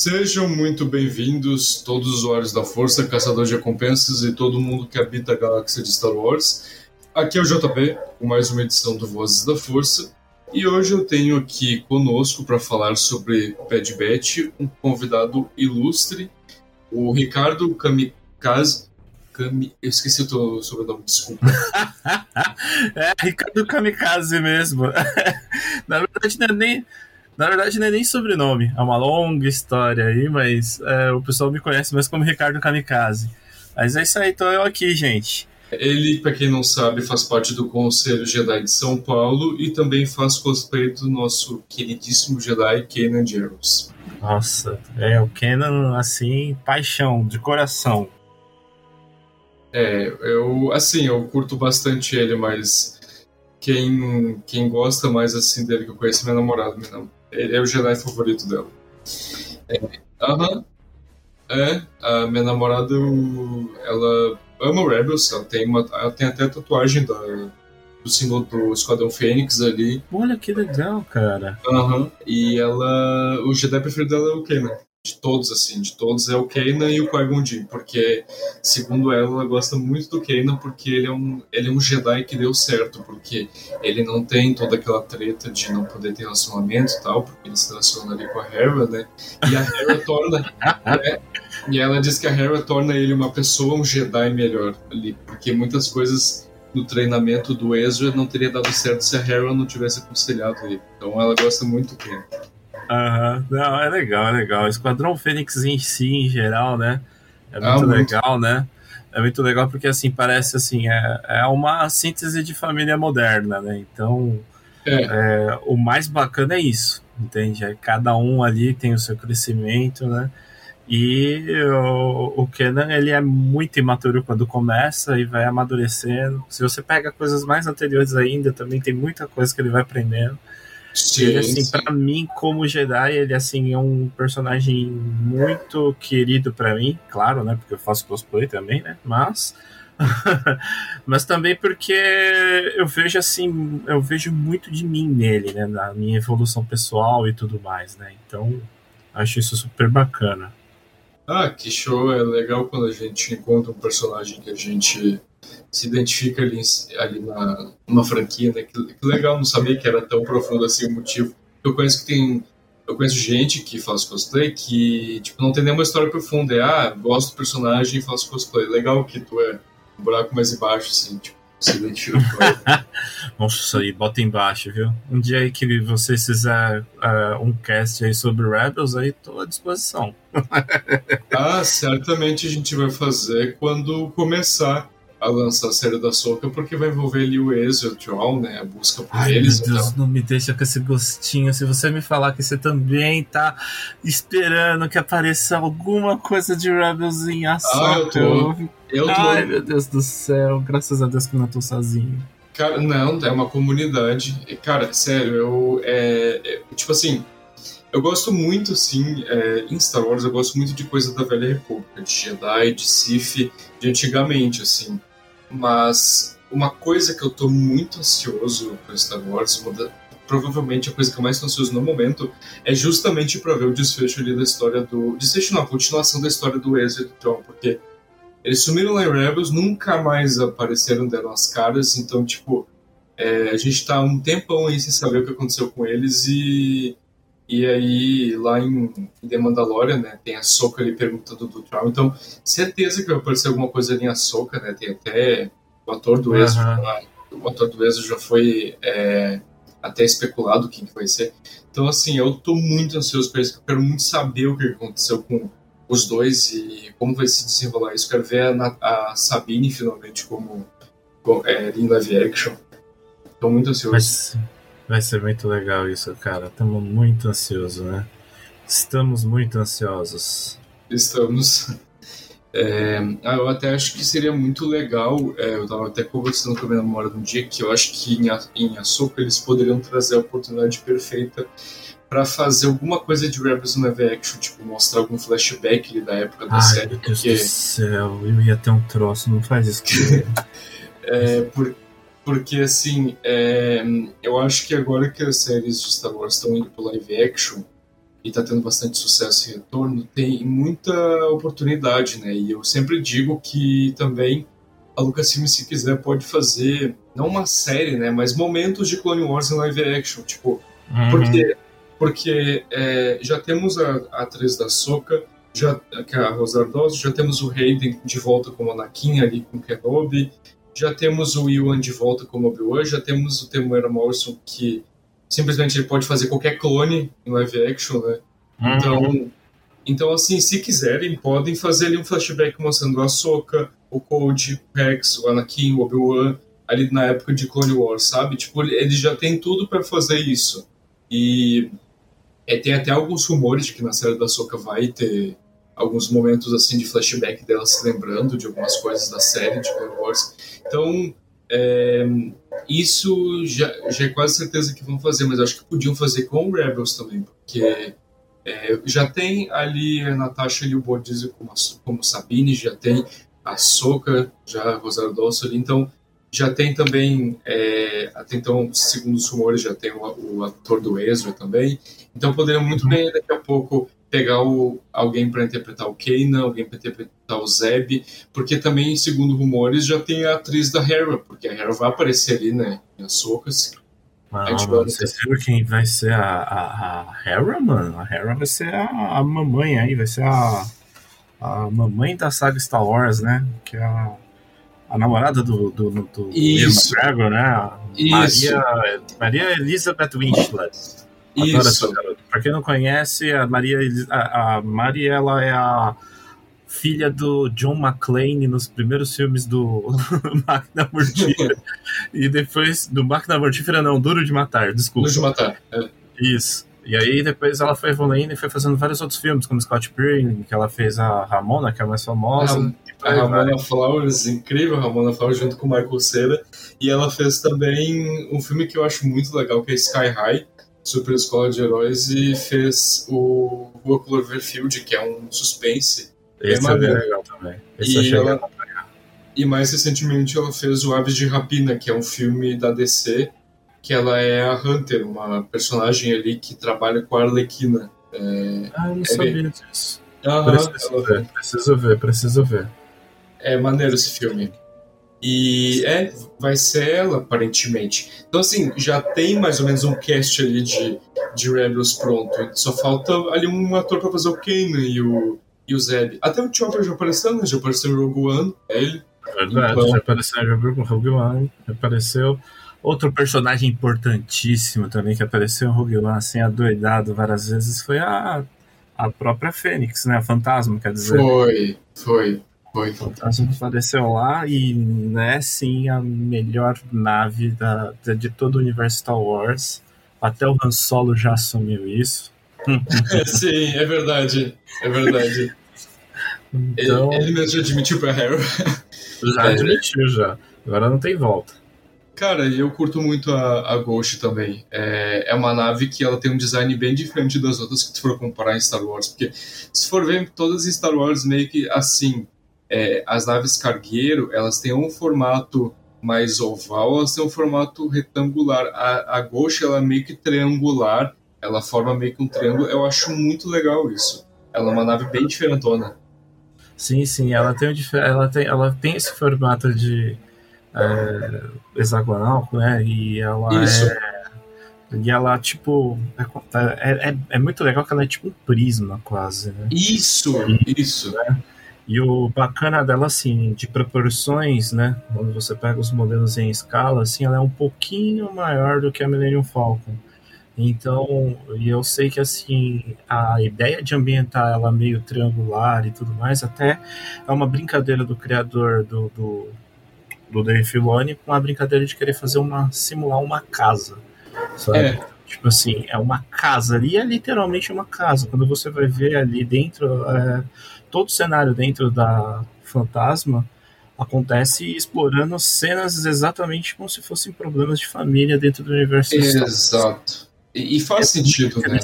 Sejam muito bem-vindos, todos os usuários da Força, caçadores de recompensas e todo mundo que habita a galáxia de Star Wars. Aqui é o JP, com mais uma edição do Vozes da Força. E hoje eu tenho aqui conosco para falar sobre Bad Batch um convidado ilustre, o Ricardo Kamikaze. Kami... Eu esqueci o teu sobrenome, desculpa. é, Ricardo Kamikaze mesmo. Na verdade, não é nem. Na verdade, não é nem sobrenome, é uma longa história aí, mas é, o pessoal me conhece mais como Ricardo Kamikaze. Mas é isso aí, então eu aqui, gente. Ele, para quem não sabe, faz parte do Conselho Jedi de São Paulo e também faz cosplay do nosso queridíssimo Jedi Kanan Jarrus. Nossa, é o Kanan, assim, paixão, de coração. É, eu, assim, eu curto bastante ele, mas quem, quem gosta mais, assim, dele que eu conheço é minha namorada, minha ele é o Jedi favorito dela. É, aham. É, a minha namorada, ela ama o Rebels, ela tem, uma, ela tem até tatuagem da, do símbolo do Esquadrão Fênix ali. Olha que legal, cara. Aham. E ela. O Jedi preferido dela é o Kanan de todos, assim, de todos é o Kanan e o Jinn, porque, segundo ela, ela gosta muito do Kanan porque ele é, um, ele é um Jedi que deu certo, porque ele não tem toda aquela treta de não poder ter relacionamento e tal, porque ele se relaciona ali com a Hera, né? E a Hera torna... é, e ela diz que a Hera torna ele uma pessoa, um Jedi melhor ali, porque muitas coisas no treinamento do Ezra não teria dado certo se a Hera não tivesse aconselhado ele. Então ela gosta muito do Kanan. Aham, uhum. não, é legal, é legal. Esquadrão Fênix em si, em geral, né? É ah, muito, ah, muito. legal, né? É muito legal porque, assim, parece, assim, é, é uma síntese de família moderna, né? Então, é. É, o mais bacana é isso, entende? É, cada um ali tem o seu crescimento, né? E o, o Kenan, ele é muito imaturo quando começa e vai amadurecendo. Se você pega coisas mais anteriores ainda, também tem muita coisa que ele vai aprendendo. Sim, ele, assim, para mim, como Jedi, ele, assim, é um personagem muito querido para mim, claro, né, porque eu faço cosplay também, né, mas... mas também porque eu vejo, assim, eu vejo muito de mim nele, né, na minha evolução pessoal e tudo mais, né, então acho isso super bacana. Ah, que show, é legal quando a gente encontra um personagem que a gente se identifica ali, ali na, numa franquia, né? Que, que, legal, não sabia que era tão profundo assim o motivo. Eu conheço que tem. Eu conheço gente que faz cosplay que, tipo, não tem nenhuma história profunda. É, ah, gosto do personagem e faço cosplay. Legal que tu é um buraco mais embaixo, assim, tipo, com ele. Nossa, aí, bota embaixo, viu? Um dia aí que vocês fizerem uh, um cast aí sobre Rebels, aí tô à disposição. ah, certamente a gente vai fazer quando começar a lançar a série da Soca, porque vai envolver ali o Ezio, o Troll, né? A busca por Ai, eles. Meu Deus, então. não me deixa com esse gostinho. Se você me falar que você também tá esperando que apareça alguma coisa de Rebels em ação. Ah, eu tô. Eu tô. Ai, meu Deus do céu. Graças a Deus que eu não tô sozinho. Cara, não, é uma comunidade. Cara, sério, eu. É, é, tipo assim, eu gosto muito, sim, é, em Star Wars, eu gosto muito de coisa da Velha República, de Jedi, de Sith, de antigamente, assim. Mas uma coisa que eu tô muito ansioso para Star Wars, da, provavelmente a coisa que eu mais tô ansioso no momento, é justamente para ver o desfecho ali da história do. Desfecho não, a continuação da história do Ezra e do Tron, porque eles sumiram lá em Rebels, nunca mais apareceram, deram as caras, então, tipo, é, a gente tá um tempão aí sem saber o que aconteceu com eles e. E aí, lá em, em The Mandalorian, né, tem a Soca ali perguntando do Tron. Então, certeza que vai aparecer alguma coisa ali em Soca, né? Tem até o ator do Ezra, uhum. o ator do Ezra já foi é, até especulado quem que vai ser. Então, assim, eu tô muito ansioso para isso, eu quero muito saber o que aconteceu com os dois e como vai se desenrolar isso. Quero ver a, a Sabine finalmente como, como é, em live action. Tô muito ansioso. Mas... Vai ser muito legal isso, cara. Estamos muito ansiosos, né? Estamos muito ansiosos. Estamos. É, eu até acho que seria muito legal. É, eu estava até conversando com a minha memória um dia que eu acho que em, em Açúcar eles poderiam trazer a oportunidade perfeita para fazer alguma coisa de Rebels no live action, tipo mostrar algum flashback ali da época da Ai, série. Meu Deus porque... do céu, eu ia ter um troço, não faz isso é, por, porque assim, é, eu acho que agora que as séries de Star Wars estão indo pro live action e tá tendo bastante sucesso e retorno, tem muita oportunidade, né? E eu sempre digo que também a Lucasfilm, se quiser, pode fazer não uma série, né? Mas momentos de Clone Wars em live action, tipo, Uhum. porque porque é, já temos a, a atriz da Soca, já que é a Dawson, já temos o Hayden de volta como Anakin ali com Kenobi, já temos o Ewan de volta como Obi-Wan, já temos o Temuera Morrison que simplesmente ele pode fazer qualquer clone em live action, né? Uhum. Então, então assim, se quiserem, podem fazer ali um flashback mostrando a Soca, o Code, o Rex, o Anakin, o Obi-Wan, ali na época de Clone Wars, sabe? Tipo, eles já têm tudo para fazer isso. E é, tem até alguns rumores de que na série da Soca vai ter alguns momentos assim de flashback dela se lembrando de algumas coisas da série de Clone Wars. Então, é, isso já, já é quase certeza que vão fazer, mas acho que podiam fazer com o Rebels também, porque é, já tem ali a Natasha e o Bordizio como, como Sabine, já tem a Soca, já a Rosário Dawson ali, então já tem também, é, até então, segundo os rumores, já tem o, o ator do Ezra também, então poderiam muito bem daqui a pouco pegar o, alguém para interpretar o Kanan, alguém para interpretar o Zeb, porque também, segundo rumores, já tem a atriz da Hera, porque a Hera vai aparecer ali, né, em Açúcaras. Não, mano, vocês viram quem vai ser a, a, a Hera, mano? A Hera vai ser a, a mamãe aí, vai ser a, a mamãe da saga Star Wars, né? Que é a, a namorada do, do, do, do Isso. McGregor, né? Isso. Maria, Maria Elizabeth Winchlet. Isso. Pra quem não conhece, a Maria, a, a Mari, ela é a filha do John McClane nos primeiros filmes do Máquina Mortífera. e depois, do Máquina Mortífera não, Duro de Matar, desculpa. Luz de matar. É. Isso. E aí depois ela foi evoluindo e foi fazendo vários outros filmes, como Scott Pilgrim, que ela fez a Ramona, que é a mais famosa. A. Ramona Flowers, incrível, a Ramona Flowers junto com o Michael Cera. E ela fez também um filme que eu acho muito legal, que é Sky High, Super Escola de Heróis, e fez o Rua Cloverfield, que é um suspense. Esse é bem maneiro. legal também. Esse E ela- acompanhar. E mais recentemente ela fez o Aves de Rapina, que é um filme da DC, que ela é a Hunter, uma personagem ali que trabalha com a Arlequina. É, Ah, eu não É sabia disso. Aham, Preciso ver, preciso ver, preciso ver. É maneiro esse filme. E é, vai ser ela, aparentemente. Então, assim, já tem mais ou menos um cast ali de, de Rebels pronto. Só falta ali um ator pra fazer o Kanan e o, e o Zeb. Até o Chopper já apareceu, né? Já apareceu em Rogue One, é ele. Verdade, Então- já apareceu em Rogue One, já apareceu outro personagem importantíssimo também que apareceu em Rogue One, assim, adoidado várias vezes, foi a, a própria Fênix, né? A fantasma, quer dizer. Foi, foi. Foi. O Fantasma apareceu lá e é sim a melhor nave da, de todo o universo Star Wars. Até o Han Solo já assumiu isso. sim, é verdade. É verdade. Então, ele, ele mesmo já admitiu pra Harry. Já é. admitiu, já. Agora não tem volta. Cara, eu curto muito a, a Ghost também. É, é uma nave que ela tem um design bem diferente das outras que tu for comparar em Star Wars. Porque se for ver todas em Star Wars meio que assim, é, as naves cargueiro, elas têm um formato mais oval, elas têm um formato retangular. A, a Ghost, ela é meio que triangular, ela forma meio que um triângulo. Eu acho muito legal isso. Ela é uma nave bem diferentona. Sim, sim, ela tem, ela tem, ela tem esse formato de é, hexagonal, né? E ela Isso. é. E ela, tipo. É, é, é, muito legal que ela é tipo um prisma, quase, né? Isso, e, isso. Né? E o bacana dela, assim, de proporções, né? Quando você pega os modelos em escala, assim, ela é um pouquinho maior do que a Millennium Falcon. Então, e eu sei que assim, a ideia de ambientar ela meio triangular e tudo mais, até é uma brincadeira do criador do, do, do Dave Filoni com a brincadeira de querer fazer uma simular uma casa. Sabe? É. Tipo assim, é uma casa ali, é literalmente uma casa. Quando você vai ver ali dentro, é, todo o cenário dentro da Fantasma acontece explorando cenas exatamente como se fossem problemas de família dentro do universo. Exato. E, e faz é sentido, né?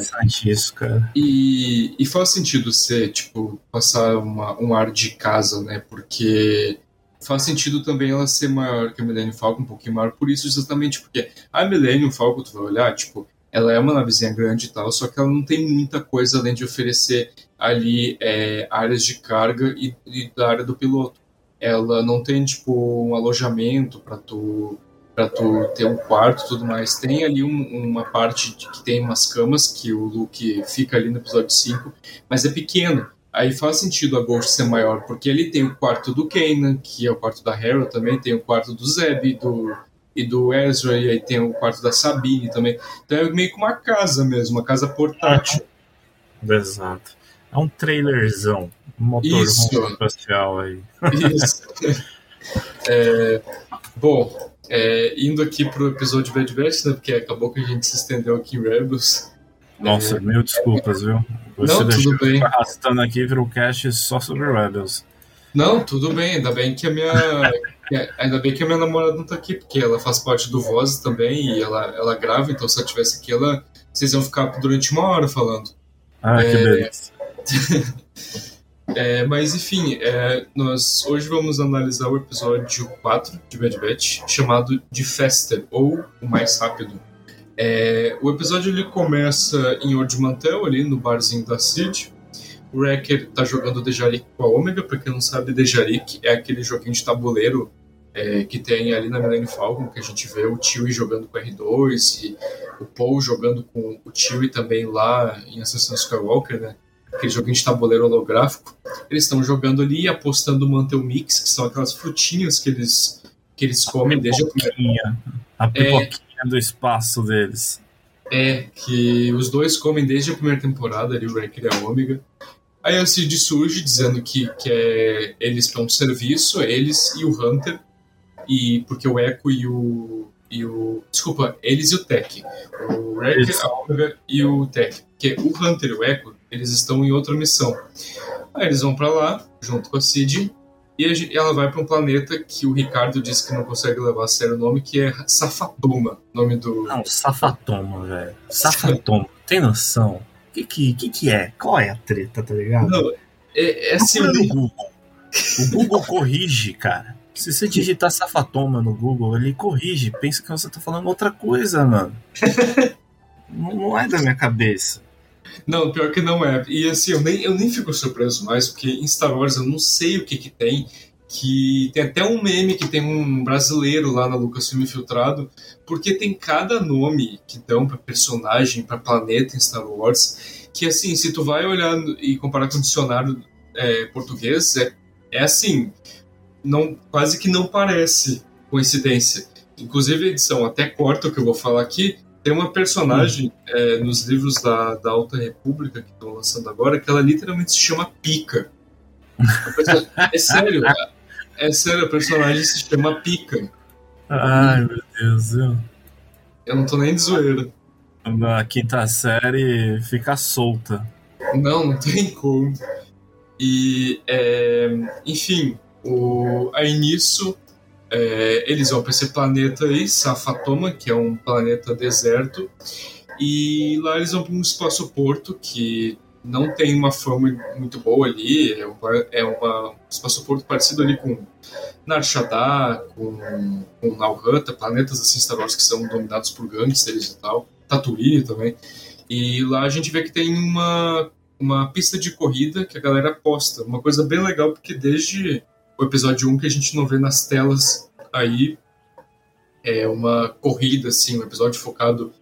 isso, cara. E, e faz sentido ser, tipo, passar uma, um ar de casa, né? Porque faz sentido também ela ser maior que a Millennium Falcon, um pouquinho maior, por isso exatamente porque a Millennium Falcon, tu vai olhar, tipo, ela é uma navezinha grande e tal, só que ela não tem muita coisa além de oferecer ali é, áreas de carga e, e, da área do piloto. Ela não tem, tipo, um alojamento para tu para tu ter um quarto e tudo mais. Tem ali um, uma parte que tem umas camas que o Luke fica ali no episódio 5, mas é pequeno. Aí faz sentido a Ghost ser maior, porque ele tem o quarto do Kanan, que é o quarto da Hera também, tem o quarto do Zeb do, e do Ezra, e aí tem o quarto da Sabine também. Então é meio que uma casa mesmo, uma casa portátil. Exato. É um trailerzão, um motor espacial aí. Isso. é, bom, é, indo aqui pro episódio Bad Batch, né, porque acabou que a gente se estendeu aqui em Rebels. Nossa, mil desculpas, viu? Você não, tudo bem. arrastando aqui virou cast só sobre Rebels. Não, tudo bem, ainda bem que a minha. ainda bem que a minha namorada não tá aqui, porque ela faz parte do Voz também e ela, ela grava, então se ela tivesse aqui, ela, vocês iam ficar durante uma hora falando. Ah, é... que beleza. é, mas enfim, é, nós hoje vamos analisar o episódio 4 de Bad Batch, chamado de Faster, ou o mais rápido. É, o episódio ele começa em Old Mantel, ali no barzinho da Cid. O Wrecker tá jogando Dejarik com a Omega, pra quem não sabe, Dejarik é aquele joguinho de tabuleiro é, que tem ali na Millennium Falcon, que a gente vê o Chewie jogando com o R2 e o Paul jogando com o Chewie também lá em Ascensão Skywalker, né? Aquele joguinho de tabuleiro holográfico. Eles estão jogando ali e apostando o Mantel Mix, que são aquelas frutinhas que eles, que eles comem desde a primeira... A pipoquinha do espaço deles. É, que os dois comem desde a primeira temporada, ali, o Wrecker e a Ômega. Aí a Cid surge dizendo que, que é, eles estão de serviço, eles e o Hunter, e porque o Echo e o. E o desculpa, eles e o Tech. O Wrecker, a Omega e o Tech. Que o Hunter e o Echo, eles estão em outra missão. Aí eles vão para lá, junto com a Cid, e ela vai para um planeta que o Ricardo disse que não consegue levar a sério o nome, que é Safatoma. Nome do. Não, Safatoma, velho. Safatoma. Tem noção? O que, que, que, que é? Qual é a treta, tá ligado? Não, é, é assim. No Google. O Google corrige, cara. Se você digitar Safatoma no Google, ele corrige. Pensa que você tá falando outra coisa, mano. não, não é da minha cabeça. Não, pior que não é. E assim, eu nem, eu nem fico surpreso mais, porque em Star Wars eu não sei o que que tem, que tem até um meme que tem um brasileiro lá na Lucasfilm infiltrado, porque tem cada nome que dão para personagem, para planeta em Star Wars, que assim, se tu vai olhar e comparar com o dicionário é, português, é, é assim, não, quase que não parece coincidência. Inclusive a edição até corta o que eu vou falar aqui, tem uma personagem é, nos livros da, da Alta República que estão lançando agora que ela literalmente se chama Pica. É sério, é sério, o personagem se chama Pica. Ai, meu Deus. Eu, eu não tô nem de zoeira. Na quinta série fica solta. Não, não tem como. E, é, enfim, o, aí nisso é, eles vão para esse planeta aí, Safatoma, que é um planeta deserto, e lá eles vão para um espaço-porto que não tem uma fama muito boa ali, é, uma, é uma, um espaço-porto parecido ali com Nar Shaddaa, com, com Nalhutta, planetas assim Star Wars que são dominados por gangsters e tal, Tatooine também. E lá a gente vê que tem uma, uma pista de corrida que a galera posta, uma coisa bem legal, porque desde o episódio 1 que a gente não vê nas telas aí é uma corrida, assim, um episódio focado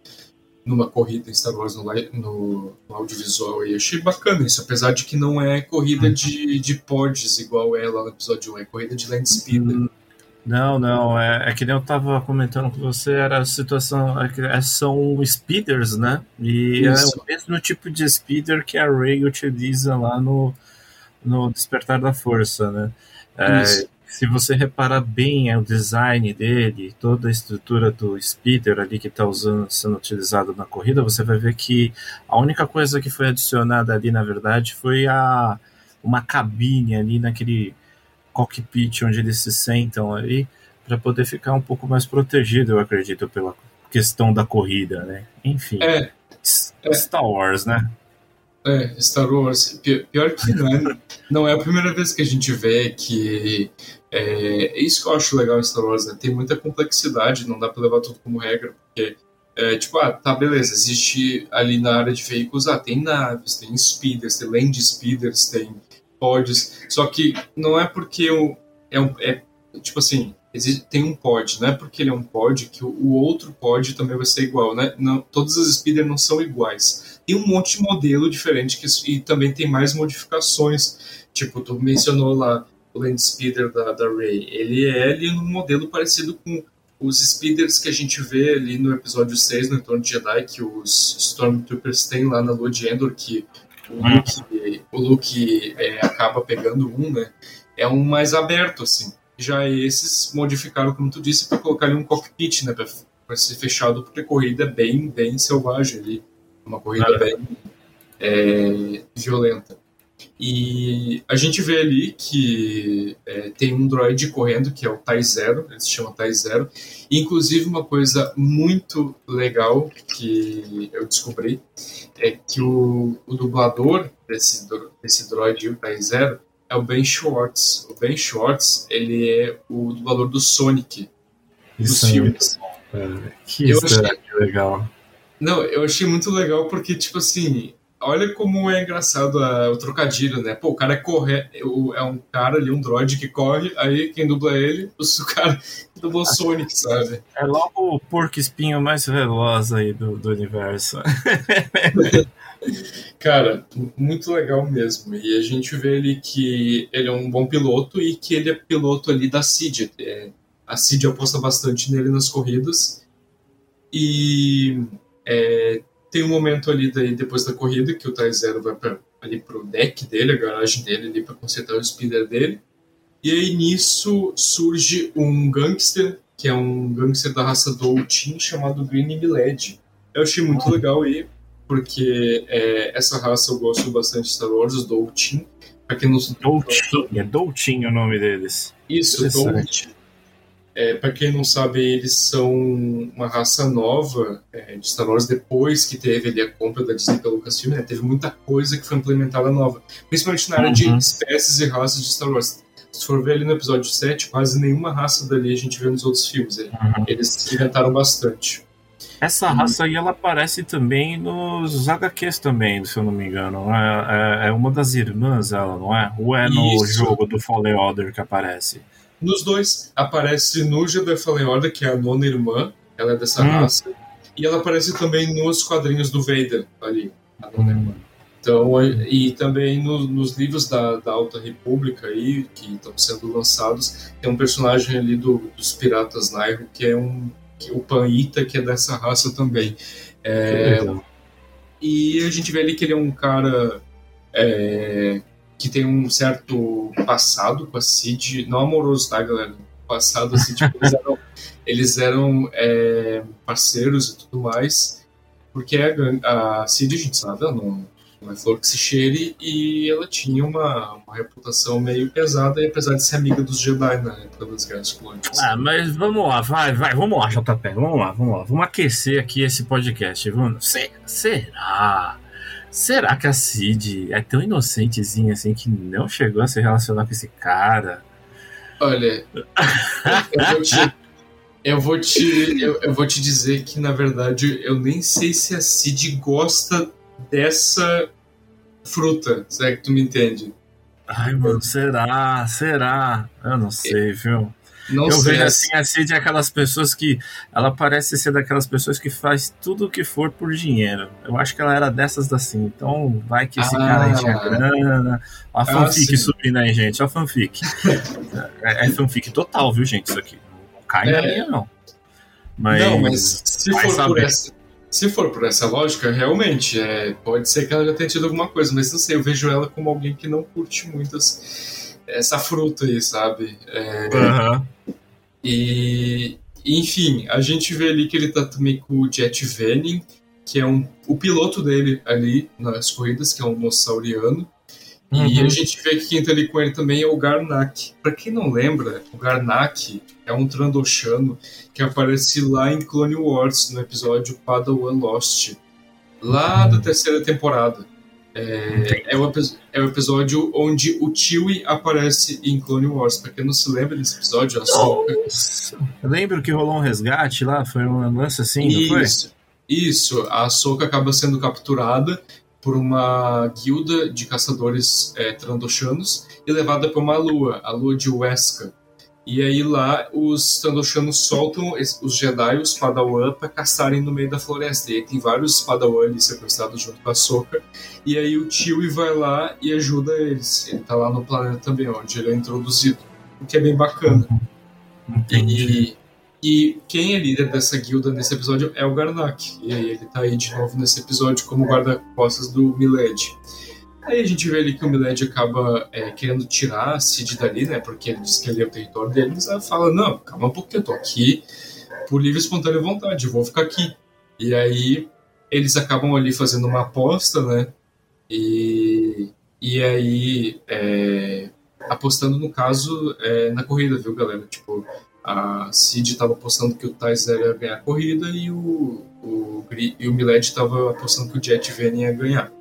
numa corrida em Star Wars no, no, no audiovisual. E achei bacana isso, apesar de que não é corrida de, de pods igual é lá no episódio 1, é corrida de land speeder. Hum, não, não, é, é que nem eu tava comentando com você, era a situação, é, é são speeders, né? E isso. é o mesmo tipo de speeder que a Rey utiliza lá no, no Despertar da Força, né? É, se você reparar bem é o design dele, toda a estrutura do speeder ali que está sendo utilizado na corrida, você vai ver que a única coisa que foi adicionada ali, na verdade, foi a uma cabine ali naquele cockpit onde eles se sentam ali para poder ficar um pouco mais protegido, eu acredito, pela questão da corrida, né? Enfim, é. Star Wars, né? É, Star Wars. Pior que não é, não é a primeira vez que a gente vê que. É, é isso que eu acho legal em Star Wars, né? Tem muita complexidade, não dá pra levar tudo como regra, porque. É, tipo, ah, tá, beleza, existe ali na área de veículos, ah, tem naves, tem speeders, tem land speeders, tem pods, só que não é porque o, é, um, é tipo assim, existe, tem um pod, não é porque ele é um pod que o, o outro pod também vai ser igual, né? Não, todas as speeders não são iguais tem um monte de modelo diferente que, e também tem mais modificações. Tipo, tu mencionou lá o Land Speeder da, da Ray. Ele é ali um modelo parecido com os speeders que a gente vê ali no episódio 6, no Entorno de Jedi, que os Stormtroopers têm lá na Lua de Endor, que o uhum. Luke, o Luke é, acaba pegando um, né? É um mais aberto, assim. Já esses modificaram, como tu disse, para colocar ali um cockpit, né? Para ser fechado, porque a corrida é bem, bem selvagem ali. Uma corrida é. bem é, violenta. E a gente vê ali que é, tem um droid correndo, que é o Tai Zero, ele se chama Tai Zero. E, inclusive, uma coisa muito legal que eu descobri é que o, o dublador desse, desse droid, o Tai Zero, é o Ben Schwartz. O Ben Schwartz, ele é o dublador do Sonic, dos Isso filmes. É, que eu achei, legal. Não, eu achei muito legal porque, tipo assim, olha como é engraçado a, o trocadilho, né? Pô, o cara é corre, é um cara ali, um droid que corre, aí quem dubla ele, o cara que dublou o Sonic, sabe? É logo o porco espinho mais veloz aí do, do universo. cara, muito legal mesmo. E a gente vê ele que ele é um bom piloto e que ele é piloto ali da CID. É, a CID aposta bastante nele nas corridas. E é, tem um momento ali daí, depois da corrida que o Tai Zero vai pra, ali pro deck dele, a garagem dele ali para consertar o speeder dele. E aí nisso surge um gangster, que é um gangster da raça Doutin chamado Green Miled. Eu achei muito legal aí, porque é, essa raça eu gosto bastante de Star Wars, os Doutin. Pra quem não Doutin, é Doutin o nome deles. Isso, Doutin. É, para quem não sabe, eles são uma raça nova é, de Star Wars depois que teve ali a compra da Disney pelo Lucasfilm. Né? Teve muita coisa que foi implementada nova, principalmente na área uhum. de espécies e raças de Star Wars. Se for ver ali no episódio 7, quase nenhuma raça dali a gente vê nos outros filmes. Uhum. Eles inventaram bastante. Essa raça aí ela aparece também nos HQs também, se eu não me engano. É, é, é uma das irmãs, ela, não é? Ou é no Isso. jogo do Fallen Order que aparece? Nos dois, aparece no Jedi Fallen Order, que é a nona irmã, ela é dessa hum. raça, e ela aparece também nos quadrinhos do Vader, ali, a nona irmã. Então, e também no, nos livros da, da, Alta República aí, que estão sendo lançados, tem um personagem ali do, dos Piratas Nairo, que é um que, o Panita, que é dessa raça também. É, e a gente vê ali que ele é um cara é, que tem um certo passado com a Cid, não amoroso, tá, galera? Passado assim, tipo, eles eram, eles eram é, parceiros e tudo mais, porque a, a Cid, a gente sabe, ela não, é flor que se cheire, e ela tinha uma, uma reputação meio pesada, e apesar de ser amiga dos Jedi na época das Guerras Clônicas. Ah, mas vamos lá, vai, vai, vamos lá, JP, vamos lá, vamos lá, vamos aquecer aqui esse podcast, vamos. Será? Será que a Cid é tão inocentezinha assim que não chegou a se relacionar com esse cara? Olha, eu vou te, eu vou te, eu, eu vou te dizer que na verdade eu nem sei se a Cid gosta dessa fruta, será que tu me entende? Ai, mano, será? Será? Eu não sei, viu? Não eu vejo assim, a Cid é aquelas pessoas que. Ela parece ser daquelas pessoas que faz tudo o que for por dinheiro. Eu acho que ela era dessas assim. Então, vai que esse Ah. cara aí tinha grana. Ó a Ah, fanfic sim. subindo aí, gente. Ó a fanfic. é, é fanfic total, viu, gente? Isso aqui. Não cai na É. linha, não. Mas. Não, mas se for, por essa, se for por essa lógica, realmente, é, pode ser que ela já tenha tido alguma coisa, mas não sei, eu vejo ela como alguém que não curte muito as- essa fruta aí, sabe? É, Aham. e, enfim, a gente vê ali que ele tá também com o Jet Venin, que é um, o piloto dele ali nas corridas, que é um nossauriano. E Uhum. a gente vê que quem tá ali com ele também é o Garnak. Pra quem não lembra, o Garnak é um Trandoshano que aparece lá em Clone Wars, no episódio Padawan Lost, lá da terceira temporada. É, é, o, epi- é o episódio onde o Chewie aparece em Clone Wars. Pra quem não se lembra desse episódio, a. Eu lembro que rolou um resgate lá, foi um lance assim, não foi? Isso, isso. A Ahsoka acaba sendo capturada por uma guilda de caçadores é, trandoshanos e levada para uma lua, a lua de Weska. E aí lá os trandoshanos soltam os Jedi, os Padawan, para caçarem no meio da floresta. E aí tem vários Padawan ali sequestrados junto com a Ahsoka. E aí o Chewie vai lá e ajuda eles. Ele tá lá no planeta também, onde ele é introduzido. O que é bem bacana. Entendi. E, e quem é líder dessa guilda nesse episódio é o Garnak. E aí ele tá aí de novo nesse episódio como guarda-costas do Miled. Aí a gente vê ali que o Miled acaba é, querendo tirar a Cid dali, né? Porque ele diz que ali é o território dele, mas ela fala, não, calma um pouquinho, eu tô aqui por livre e espontânea vontade, eu vou ficar aqui. E aí eles acabam ali fazendo uma aposta, né? E, e aí é, apostando no caso é, na corrida, viu, galera? Tipo, a Cid estava apostando que o Tyser ia ganhar a corrida e o, o, e o Miled estava apostando que o Jet Venom ia ganhar.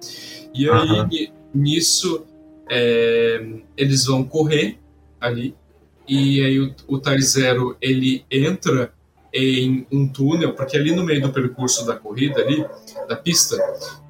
E aí, ni- nisso, é, eles vão correr ali e aí o, o Zero ele entra em um túnel, porque ali no meio do percurso da corrida ali, da pista,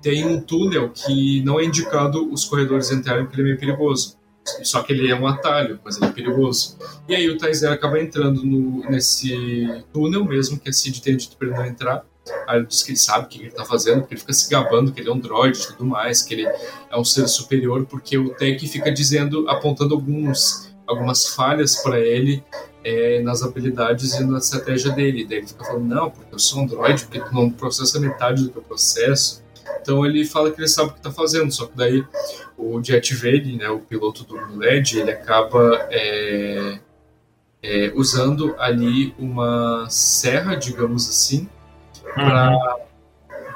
tem um túnel que não é indicado os corredores entrarem porque ele é meio perigoso. Só que ele é um atalho, mas ele é perigoso. E aí o Tai Zero acaba entrando no, nesse túnel mesmo, que a Cid tem dito pra ele não entrar. Aí ele diz que ele sabe o que ele tá fazendo, porque ele fica se gabando que ele é um droid e tudo mais, que ele é um ser superior, porque o Tech fica dizendo, apontando alguns, algumas falhas para ele é, nas habilidades e na estratégia dele. Daí ele fica falando, não, porque eu sou um droid, porque tu não processa metade do que eu processo. Então ele fala que ele sabe o que está fazendo, só que daí o Jet Vader, né, o piloto do LED, ele acaba é, é, usando ali uma serra, digamos assim, Uhum.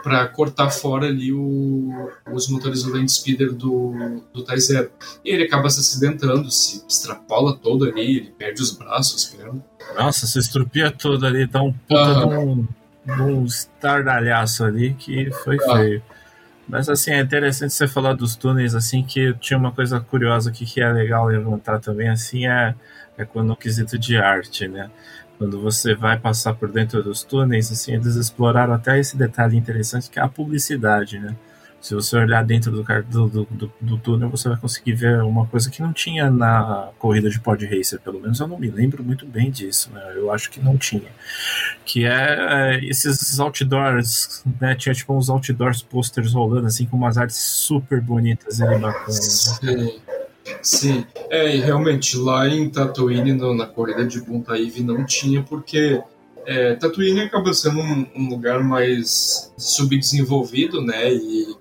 para cortar fora ali o- os motores do Land Speeder do, do Tai Zero. E ele acaba se acidentando, se extrapola todo ali, ele perde os braços, pernas. Nossa, se estrupia todo ali, tá um puta Aham. de um, de um estardalhaço ali que foi Ah. feio. Mas assim, é interessante você falar dos túneis, assim, que tinha uma coisa curiosa aqui que é legal levantar também, assim, é, é quando o quesito de arte, né? Quando você vai passar por dentro dos túneis, assim, eles exploraram até esse detalhe interessante que é a publicidade, né? Se você olhar dentro do, do, do- do túnel, você vai conseguir ver uma coisa que não tinha na corrida de pod racer, pelo menos eu não me lembro muito bem disso, né? Eu acho que não tinha. Que é, é, esses outdoors, né? Tinha tipo uns outdoors posters rolando, assim, com umas artes super bonitas e bacanas. né? Sim. É, e realmente lá em Tatooine, no- na corrida de Buntaíve, não tinha, porque é, Tatooine acaba sendo um, um lugar mais subdesenvolvido, né? E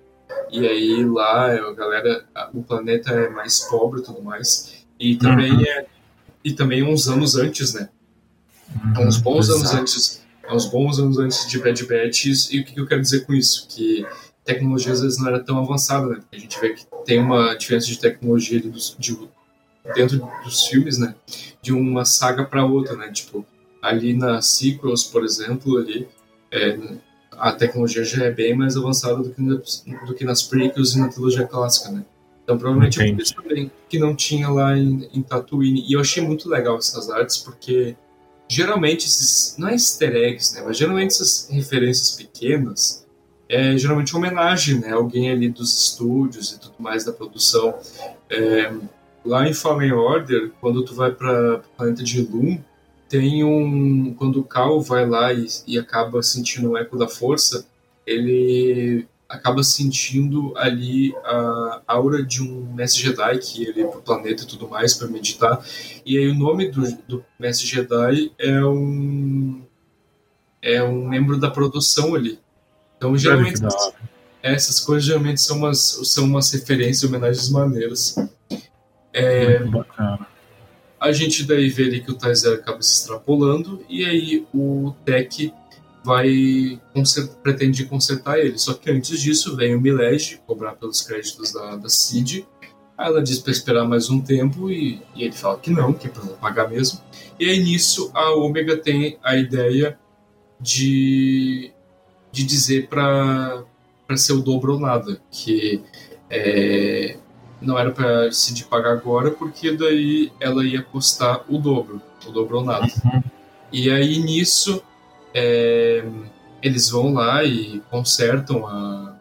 E aí lá a galera, o planeta é mais pobre e tudo mais. E também uhum. é e também uns anos antes, né? Uhum, uns bons exato. anos antes, uns bons anos antes de Bad Batch. E o que eu quero dizer com isso? Que tecnologia às vezes não era tão avançada, né? A gente vê que tem uma diferença de tecnologia de, de, dentro dos filmes, né? De uma saga para outra, né? Tipo, ali na sequels, por exemplo, ali é, a tecnologia já é bem mais avançada do que, do que nas prequels e na trilogia clássica, né? Então, provavelmente por isso também que não tinha lá em, em Tatooine. E eu achei muito legal essas artes, porque geralmente esses, não é easter eggs, né? Mas geralmente essas referências pequenas é geralmente homenagem, né? Alguém ali dos estúdios e tudo mais da produção. É, lá em Fallen Order, quando tu vai para o planeta de Loom, tem um quando o Cal vai lá e, e acaba sentindo o eco da força, ele acaba sentindo ali a aura de um mestre Jedi que ele é pro planeta e tudo mais para meditar. E aí o nome do, do mestre Jedi é um é um membro da produção ali. Então geralmente essas, essas coisas geralmente são umas são umas referências, homenagens maneiras. É, Muito bacana. A gente daí vê ali que o Taizer acaba se extrapolando e aí o Tech vai consert, pretende consertar ele. Só que antes disso vem o Milege cobrar pelos créditos da, da Cid. Aí ela diz para esperar mais um tempo e, e, ele fala que não, que é para pagar mesmo. E aí nisso a Omega tem a ideia de, de dizer para ser o dobro ou nada, que é, não era para Cid pagar agora, porque daí ela ia custar o dobro, o dobro ou nada. Uhum. E aí nisso é, eles vão lá e consertam a,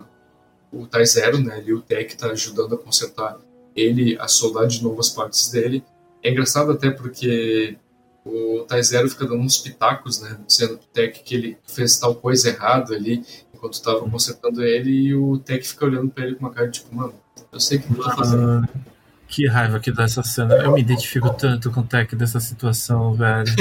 o Tai Zero, né? Ali o Tech está ajudando a consertar ele, a soldar de novo as partes dele. É engraçado até porque o Tai Zero fica dando uns pitacos, né? Dizendo pro Tech que ele fez tal coisa errado ali enquanto estava consertando ele e o Tech fica olhando para ele com uma cara de tipo, mano, eu sei que não tá fazendo. que raiva que dá essa cena. Eu me identifico tanto com o Tech dessa situação, velho.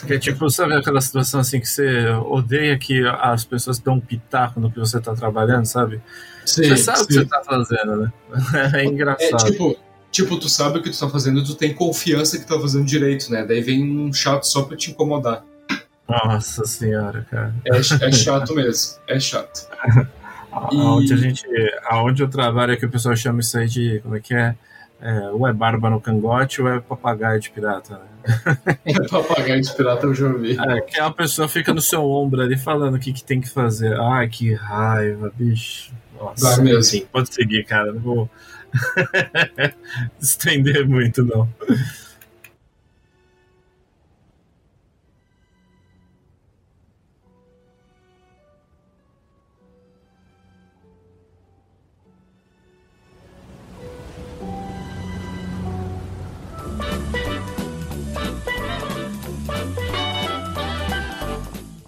Porque, tipo, sabe aquela situação assim que você odeia que as pessoas dão um pitaco no que você tá trabalhando, sabe? Sim, você sabe sim. o que você tá fazendo, né? É engraçado. É, tipo, tipo, tu sabe o que tu tá fazendo, tu tem confiança que tu tá fazendo direito, né? Daí vem um chato só pra te incomodar. Nossa senhora, cara. É, é chato mesmo, é chato. Aonde, e... a gente, aonde eu trabalho é que o pessoal chama isso aí de, como é que é? É, ou é barba no cangote ou é papagaio de pirata, né? É papagaio de pirata eu já ouvi. É, que a pessoa fica no seu ombro ali falando o que, que tem que fazer. Ai, que raiva, bicho. Nossa, Vai mesmo. Sim, pode seguir, cara. Não vou estender muito, não.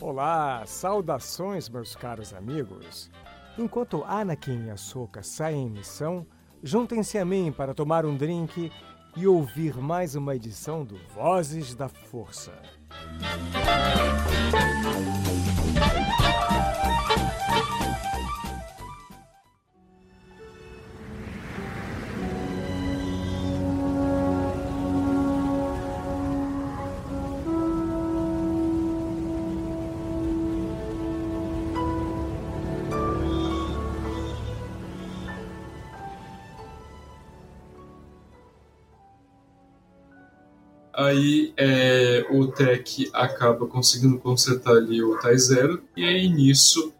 Olá, saudações, meus caros amigos. Enquanto Anakin e Ahsoka saem em missão, juntem-se a mim para tomar um drink e ouvir mais uma edição do Vozes da Força. Aí é, o Tech acaba conseguindo consertar ali o Tai Zero, e aí nisso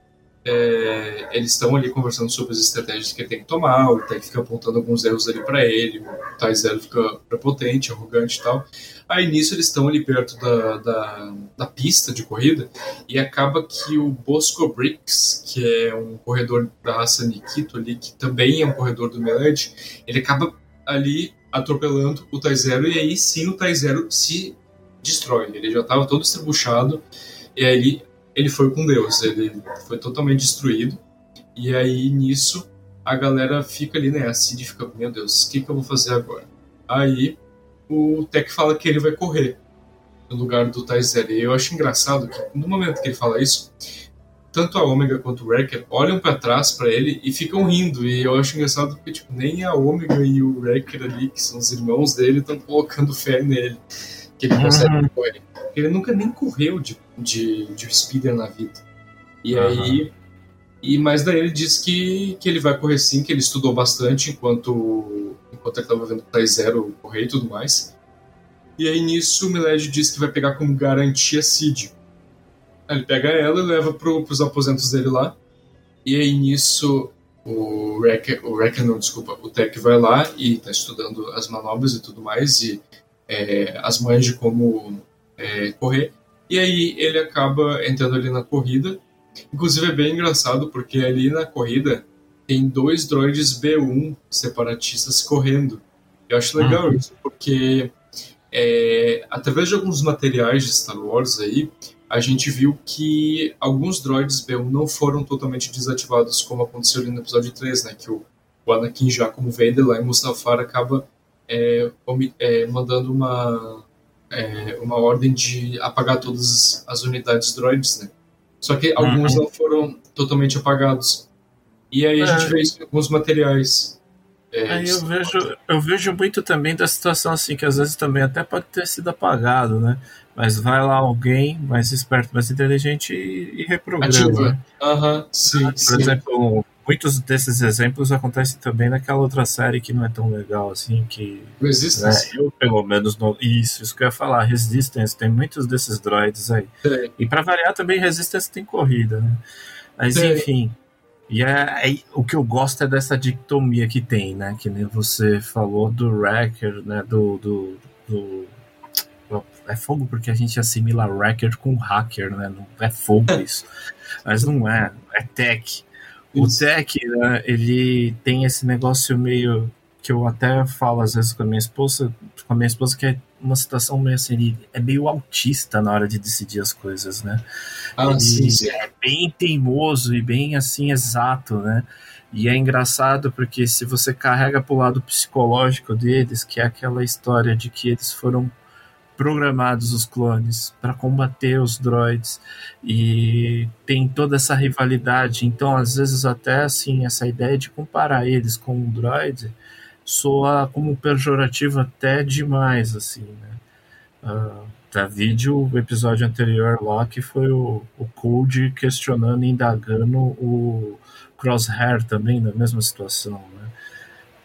é, eles estão ali conversando sobre as estratégias que ele tem que tomar, o Tech fica apontando alguns erros ali para ele, o Tai Zero fica prepotente, arrogante e tal. Aí nisso eles estão ali perto da, da, da, pista de corrida e acaba que o Bosco Bricks, que é um corredor da raça Nikito ali, que também é um corredor do Meled, ele acaba ali atropelando o Tai Zero e aí sim o Tai Zero se destrói. Ele já estava todo estribuchado e aí ele foi com Deus, ele foi totalmente destruído. E aí nisso a galera fica ali, né? A Cid fica, meu Deus, o que, que eu vou fazer agora? Aí o Tech fala que ele vai correr no lugar do Tai Zero. E eu acho engraçado que no momento que ele fala isso, tanto a Ômega quanto o Wrecker olham para trás para ele e ficam rindo. E eu acho engraçado porque tipo, nem a Ômega e o Wrecker ali, que são os irmãos dele, estão colocando fé nele. Que ele consegue uhum. correr. Ele nunca nem correu de, de, de speeder na vida. E uhum. aí. E, mas daí ele diz que, que ele vai correr sim, que ele estudou bastante enquanto, enquanto ele estava vendo o Tai Zero correr e tudo mais. E aí nisso o Miled diz que vai pegar como garantia Cid ele pega ela e leva pro, pros aposentos dele lá. E aí nisso o Wrecker, o Wrecker não, desculpa, o Tech vai lá e tá estudando as manobras e tudo mais, e é, as mães de como é, correr. E aí ele acaba entrando ali na corrida. Inclusive é bem engraçado porque ali na corrida tem dois droids B1 separatistas correndo. Eu acho legal uhum. isso, porque é, através de alguns materiais de Star Wars aí, a gente viu que alguns droids B1 não foram totalmente desativados, como aconteceu ali no episódio 3, né? Que o, o Anakin, já como Vader lá em Mustafar, acaba é, é, mandando uma, é, uma ordem de apagar todas as unidades droids, né? Só que alguns uhum. não foram totalmente apagados. E aí a gente é. vê isso em alguns materiais. É, aí eu vejo, eu vejo muito também da situação assim, que às vezes também até pode ter sido apagado, né? Mas vai lá alguém mais esperto, mais inteligente e, e reprograma. Aham, uhum, sim. Por sim. exemplo, muitos desses exemplos acontecem também naquela outra série que não é tão legal assim, que. Resistance. Né, eu, pelo menos, não, isso, isso que eu ia falar, Resistance, tem muitos desses droids aí. Sim. E para variar também, Resistance tem corrida, né? Mas sim. enfim. E é, é, o que eu gosto é dessa dicotomia que tem, né? Que nem você falou do Wrecker, né? Do, do, do, É fogo porque a gente assimila Wrecker com hacker, né? Não é fogo isso. Mas não é, é tech. O tech, né, ele tem esse negócio meio que eu até falo às vezes com a minha esposa, com a minha esposa que é uma situação meio assim, ele é meio autista na hora de decidir as coisas, né? Ah, ele sim, sim. é bem teimoso e bem assim exato, né? E é engraçado porque se você carrega para o lado psicológico deles, que é aquela história de que eles foram programados os clones para combater os droids e tem toda essa rivalidade. Então, às vezes até assim essa ideia de comparar eles com um droid soa como pejorativo até demais, assim, né? Uh, vídeo, o episódio anterior lá, que foi o, o Cold questionando e indagando o Crosshair também na mesma situação, né?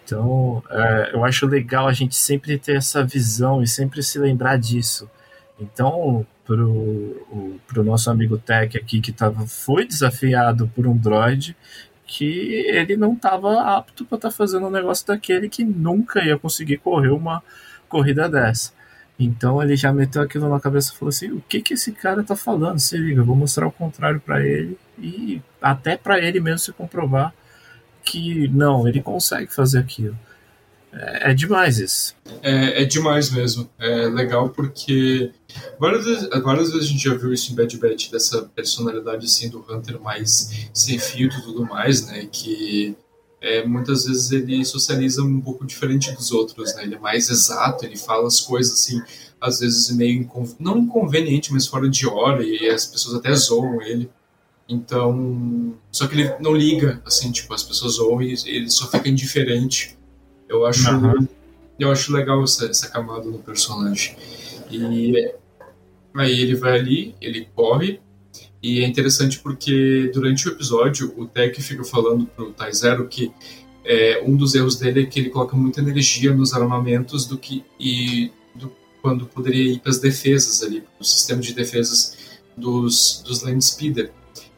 Então, é, eu acho legal a gente sempre ter essa visão e sempre se lembrar disso. Então, pro, o, nosso amigo Tech aqui, que tava, foi desafiado por um droid, que ele não estava apto para estar tá fazendo um negócio daquele que nunca ia conseguir correr uma corrida dessa. Então ele já meteu aquilo na cabeça e falou assim: o que que esse cara tá falando? Se liga, eu vou mostrar o contrário para ele e até para ele mesmo se comprovar que não, ele consegue fazer aquilo. É, é demais isso. É, é, demais mesmo. É legal porque várias vezes, várias vezes a gente já viu isso em Bad Batch, dessa personalidade assim do Hunter mais sem filtro e tudo mais, né? Que é, muitas vezes ele socializa um pouco diferente dos outros, né? Ele é mais exato, ele fala as coisas assim, às vezes meio não inconveniente, mas fora de hora, e as pessoas até zoam ele. Então, só que ele não liga, assim, tipo, as pessoas zoam e ele só fica indiferente eu acho, uhum. eu acho legal essa, essa camada no personagem. E aí ele vai ali, ele corre, e é interessante porque durante o episódio o Tech fica falando pro Tai Zero que é, um dos erros dele é que ele coloca muita energia nos armamentos do que e do, quando poderia ir para as defesas ali, o sistema de defesas dos, dos Land Speeder.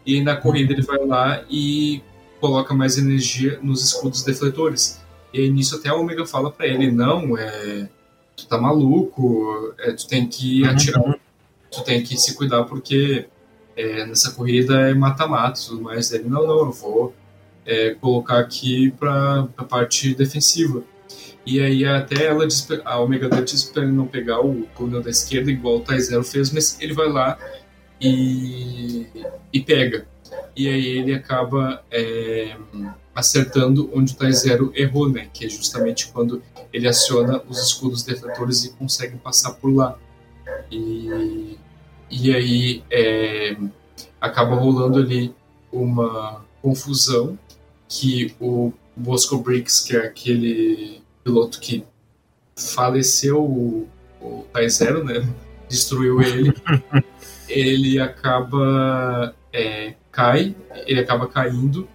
E na corrida ele vai lá e coloca mais energia nos escudos defletores. E aí nisso até a Omega fala para ele, não, é, tu tá maluco, é, tu tem que uhum. atirar, tu tem que se cuidar porque é, nessa corrida é mata-mata tudo mais. Ele, não, não, eu vou é, colocar aqui pra, pra parte defensiva. E aí até ela diz, a Omega diz pra ele não pegar o túnel da esquerda igual o Taizero fez, mas ele vai lá e, e pega. E aí ele acaba é, acertando onde o Tai Zero errou, né? Que é justamente quando ele aciona os escudos defletores e consegue passar por lá. E, e aí é, acaba rolando ali uma confusão que o Bosco Briggs, que é aquele piloto que faleceu o, o Zero, né? Destruiu ele. ele acaba é, cai, ele acaba caindo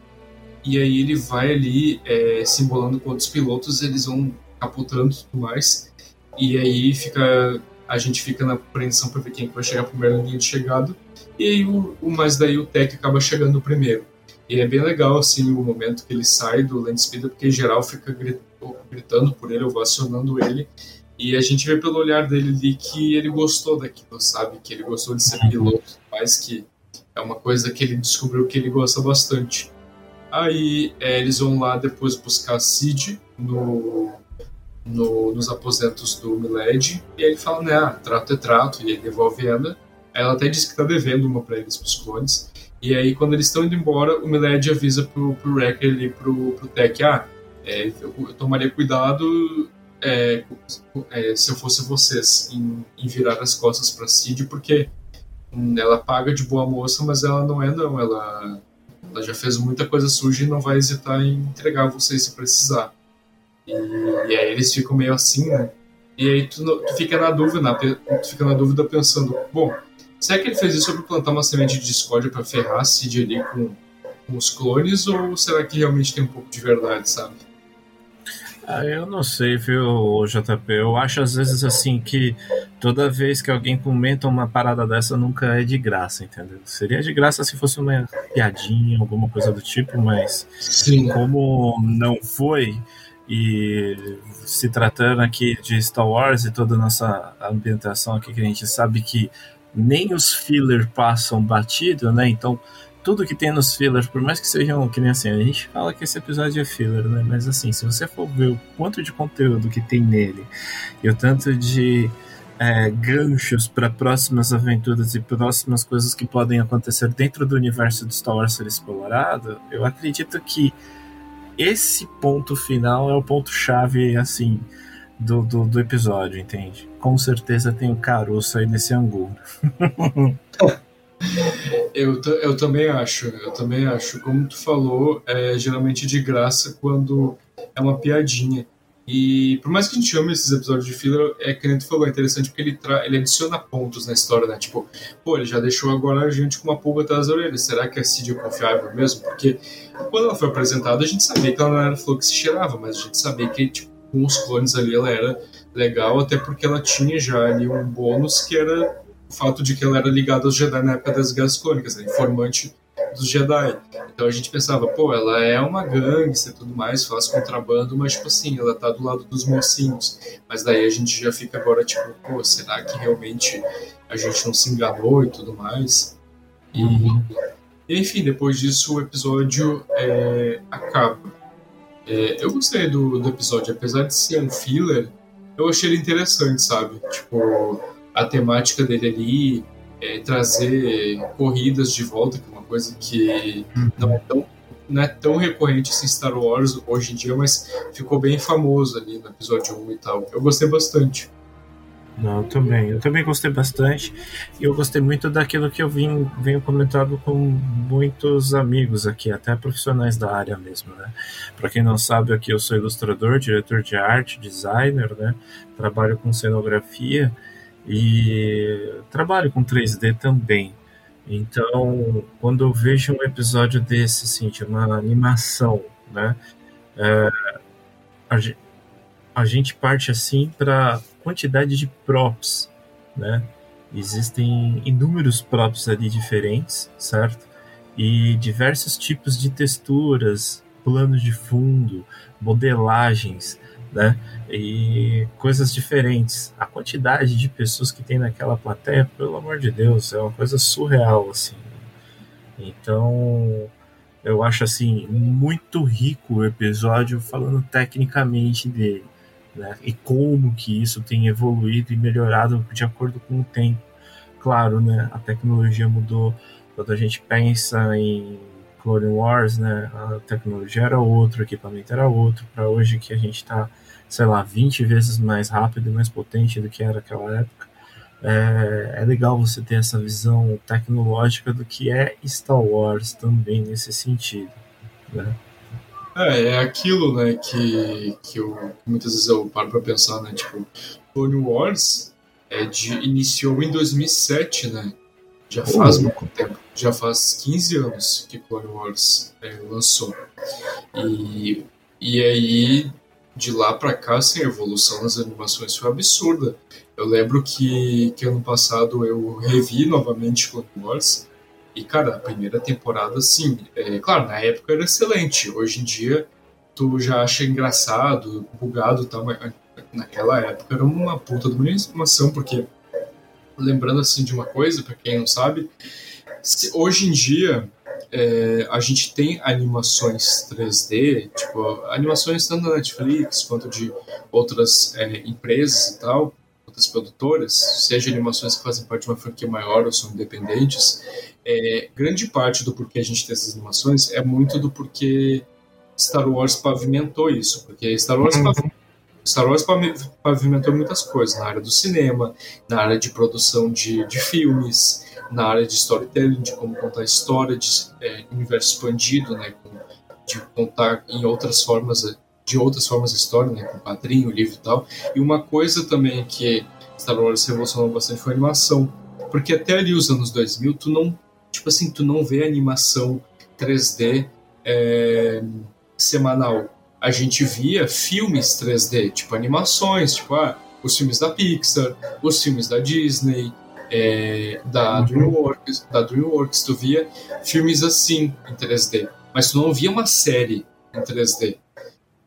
e aí ele vai ali é, simbolando com outros pilotos, eles vão capotando e tudo mais. E aí fica a gente fica na apreensão para ver quem vai chegar primeiro na linha de chegada. E aí o, o mas daí o Tech acaba chegando primeiro. E é bem legal assim o momento que ele sai do land speeder, porque em geral fica gritando por ele, ovacionando ele. E a gente vê pelo olhar dele ali que ele gostou daquilo, sabe? Que ele gostou de ser piloto, mais que é uma coisa que ele descobriu que ele gosta bastante. Aí é, eles vão lá depois buscar Cid no, no, nos aposentos do Miled. E ele fala, né, ah, trato é trato, e ele devolve ela. Ela até diz que tá devendo uma pra eles, pros clones. E aí, quando eles estão indo embora, o Miled avisa pro, pro Wrecker e pro, pro Tech, ah, é, eu, eu, tomaria cuidado é, é, se eu fosse vocês em, em virar as costas para Cid, porque ela paga de boa moça, mas ela não é não, ela, ela já fez muita coisa suja e não vai hesitar em entregar vocês se precisar. E, e aí eles ficam meio assim, né? E aí tu, tu, fica na dúvida, tu fica na dúvida pensando, bom, será que ele fez isso para plantar uma semente de discórdia para ferrar a Cid ali com, com os clones ou será que realmente tem um pouco de verdade, sabe? Ah, eu não sei, viu, JP? Eu acho às vezes assim que toda vez que alguém comenta uma parada dessa nunca é de graça, entendeu? Seria de graça se fosse uma piadinha, alguma coisa do tipo, mas Sim. como não foi, e se tratando aqui de Star Wars e toda a nossa ambientação aqui que a gente sabe que nem os filler passam batido, né? Então tudo que tem nos fillers, por mais que sejam, que nem assim, a gente fala que esse episódio é filler, né? Mas assim, se você for ver o quanto de conteúdo que tem nele e o tanto de é, ganchos para próximas aventuras e próximas coisas que podem acontecer dentro do universo do Star Wars ser explorado, eu acredito que esse ponto final é o ponto chave, assim, do, do, do episódio, entende? Com certeza tem um caroço aí nesse angu. Eu, eu também acho, eu também acho. Como tu falou, é geralmente de graça quando é uma piadinha. E por mais que a gente ame esses episódios de filler, é que nem tu falou, é interessante porque ele, tra ele adiciona pontos na história, né? Tipo, pô, ele já deixou agora a gente com uma pulga atrás das orelhas. Será que a Cid é confiável mesmo? Porque quando ela foi apresentada, a gente sabia que ela não era flor que se cheirava, mas a gente sabia que, tipo, com os clones ali ela era legal, até porque ela tinha já ali um bônus que era o fato de que ela era ligada aos Jedi na época das Guerras Clônicas, né? informante dos Jedi. Então a gente pensava, pô, ela é uma gangster e tudo mais, faz contrabando, mas tipo assim, ela tá do lado dos mocinhos. Mas daí a gente já fica agora tipo, pô, será que realmente a gente não se enganou e tudo mais? E, uhum. enfim, depois disso o episódio é, acaba. É, eu gostei do, do episódio, apesar de ser um filler, eu achei ele interessante, sabe? Tipo, a temática dele ali, é, trazer corridas de volta, que é uma coisa que não é tão, não é tão recorrente assim, Star Wars hoje em dia, mas ficou bem famoso ali no episódio 1 e tal. Eu gostei bastante. Não, eu também. Eu também gostei bastante. E eu gostei muito daquilo que eu vim, venho comentando com muitos amigos aqui, até profissionais da área mesmo, né? Para quem não sabe, aqui eu sou ilustrador, diretor de arte, designer, né? Trabalho com cenografia e trabalho com 3D também. Então, quando eu vejo um episódio desse, assim, de uma animação, né, é, a, a, gente parte assim para quantidade de props, né? Existem inúmeros props ali diferentes, certo? E diversos tipos de texturas, planos de fundo, modelagens, né? E coisas diferentes. A quantidade de pessoas que tem naquela plateia, pelo amor de Deus, é uma coisa surreal, assim. Então, eu acho assim muito rico o episódio falando tecnicamente dele, né? E como que isso tem evoluído e melhorado de acordo com o tempo. Claro, né? A tecnologia mudou. Quando a gente pensa em Clone Wars, né? A tecnologia era outra, o equipamento era outro. Para hoje que a gente está sei lá, 20 vezes mais rápido e mais potente do que era aquela época. é, é, legal você ter essa visão tecnológica do que é Star Wars também nesse sentido, né? É, é aquilo, né, que, que eu, muitas vezes eu paro pra pensar, né, tipo, Clone Wars é de, iniciou em 2007, né, já faz muito tempo, já faz 15 anos que Clone Wars é, lançou. E, e aí, de lá pra cá, assim, a evolução das animações foi absurda. Eu lembro que, que ano passado eu revi novamente Clone Wars. E, cara, a primeira temporada, sim, é, claro, na época era excelente. Hoje em dia, tu já acha engraçado, bugado e tal, mas naquela época era uma puta de uma porque, lembrando assim de uma coisa, para quem não sabe, hoje em dia é, a gente tem animações 3D, tipo, animações tanto da Netflix quanto de outras é, empresas e tal, outras produtoras, seja animações que fazem parte de uma franquia maior ou são independentes, é, grande parte do porquê a gente tem essas animações é muito do porquê Star Wars pavimentou isso, porque Star Wars, uhum. Star Wars pavimentou muitas coisas na área do cinema, na área de produção de, de filmes, na área de storytelling, de como contar história, de é, universo expandido, né, de contar em outras formas de outras formas de história, né, com quadrinho, livro e tal. E uma coisa também que Star Wars revolucionou bastante foi a animação, porque até ali os anos 2000 tu não, tipo assim, tu não vê animação 3D é, semanal. A gente via filmes 3D, tipo animações, tipo ah, os filmes da Pixar, os filmes da Disney, é, da uhum. DreamWorks, da DreamWorks, tu via filmes assim em 3D, mas tu não via uma série em 3D.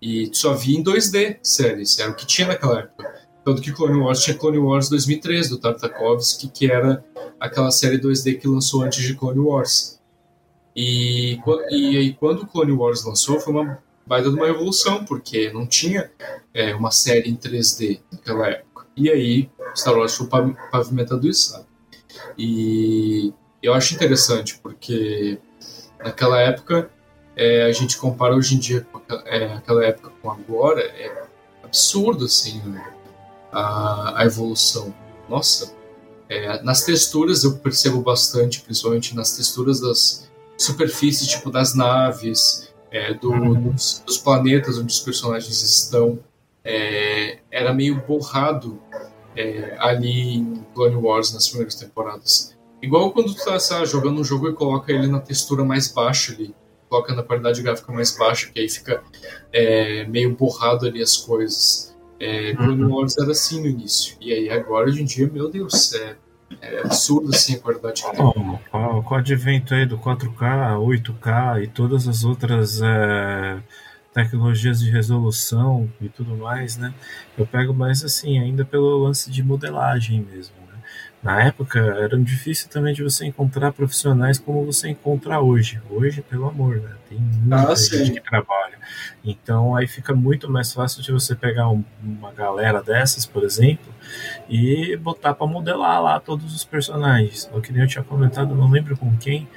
E só via em 2D séries, era o que tinha naquela época. Tanto que Clone Wars tinha Clone Wars 2003, do Tartakovsky, que era aquela série 2D que lançou antes de Clone Wars. E, e aí, quando Clone Wars lançou, foi uma baita de uma revolução, porque não tinha é, uma série em 3D naquela época. E aí, Star Wars foi pavimentando isso, sabe? E eu acho interessante, porque naquela época é, a gente compara hoje em dia com é, aquela época com agora, é absurdo assim a, a evolução. Nossa, é, nas texturas eu percebo bastante, principalmente nas texturas das superfícies, tipo das naves, é, do, dos, dos, planetas onde os personagens estão. É, era meio borrado é, ali em Clone Wars nas primeiras temporadas. Igual quando tu tá sabe, jogando um jogo e coloca ele na textura mais baixa ali coloca na qualidade gráfica mais baixa, que aí fica é, meio borrado ali as coisas. É, Clone uhum. Wars era assim no início. E aí agora, hoje em dia, meu Deus, é, é absurdo assim a qualidade tem. com, com o advento aí do 4K, 8K e todas as outras é, tecnologias de resolução e tudo mais, né? Eu pego mais assim, ainda pelo lance de modelagem mesmo na época era difícil também de você encontrar profissionais como você encontra hoje. Hoje, pelo amor, né? Tem muita ah, gente que trabalha. Então aí fica muito mais fácil de você pegar um, uma galera dessas, por exemplo, e botar para modelar lá todos os personagens. O que nem eu tinha comentado, não lembro com quem,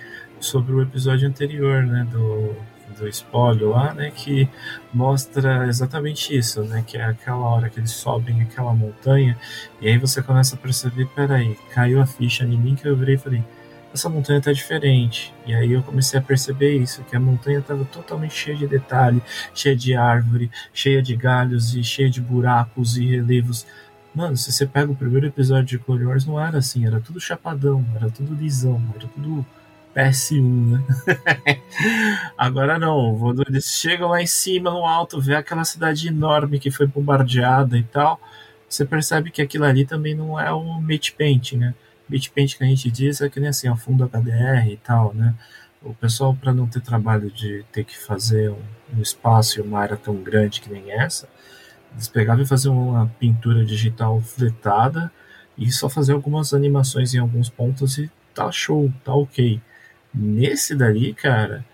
sobre o episódio anterior, né? Do do espólio lá, né, que mostra exatamente isso, né, que é aquela hora que eles sobem aquela montanha e aí você começa a perceber, peraí, caiu a ficha em mim que eu virei e falei, essa montanha tá diferente. E aí eu comecei a perceber isso, que a montanha estava totalmente cheia de detalhe, cheia de árvore, cheia de galhos e cheia de buracos e relevos. Mano, se você pega o primeiro episódio de Clone Wars, não era assim, era tudo chapadão, era tudo lisão, era tudo PS1, né? Agora não, eles chegam lá em cima, no alto, vê aquela cidade enorme que foi bombardeada e tal. Você percebe que aquilo ali também não é o mate paint, né? Mate paint que a gente diz é que nem assim, a fundo HDR e tal, né? O pessoal, para não ter trabalho de ter que fazer um, um espaço e uma área tão grande que nem essa, eles pegavam e faziam uma pintura digital fletada e só fazer algumas animações em alguns pontos e tá show, tá ok. Nesse daí, cara,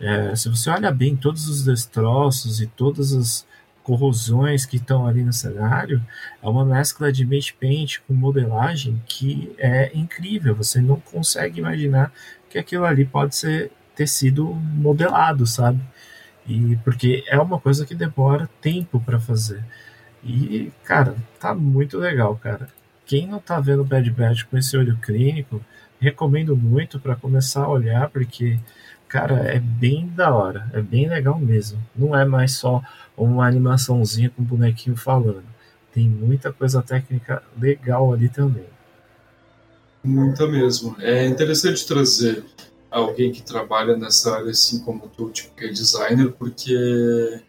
é, se você olha bem todos os destroços e todas as corrosões que estão ali no cenário, é uma mescla de mate paint com modelagem que é incrível. Você não consegue imaginar que aquilo ali pode ser ter sido modelado, sabe? E porque é uma coisa que demora tempo para fazer. E, cara, tá muito legal, cara. quem não tá vendo Bad Batch com esse olho clínico, recomendo muito para começar a olhar, porque, cara, é bem da hora, é bem legal mesmo. Não é mais só uma animaçãozinha com bonequinho falando. Tem muita coisa técnica legal ali também. Muita mesmo. É interessante trazer alguém que trabalha nessa área assim como tu, tipo, que é designer, porque,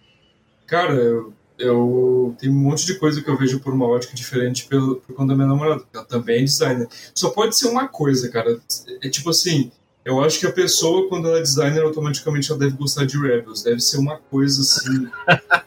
cara, eu, eu tenho um monte de coisa que eu vejo por uma ótica diferente pelo, por conta da minha namorada, ela também é designer. Só pode ser uma coisa, cara. É tipo assim, eu acho que a pessoa, quando ela é designer, automaticamente ela deve gostar de Rebels. Deve ser uma coisa assim.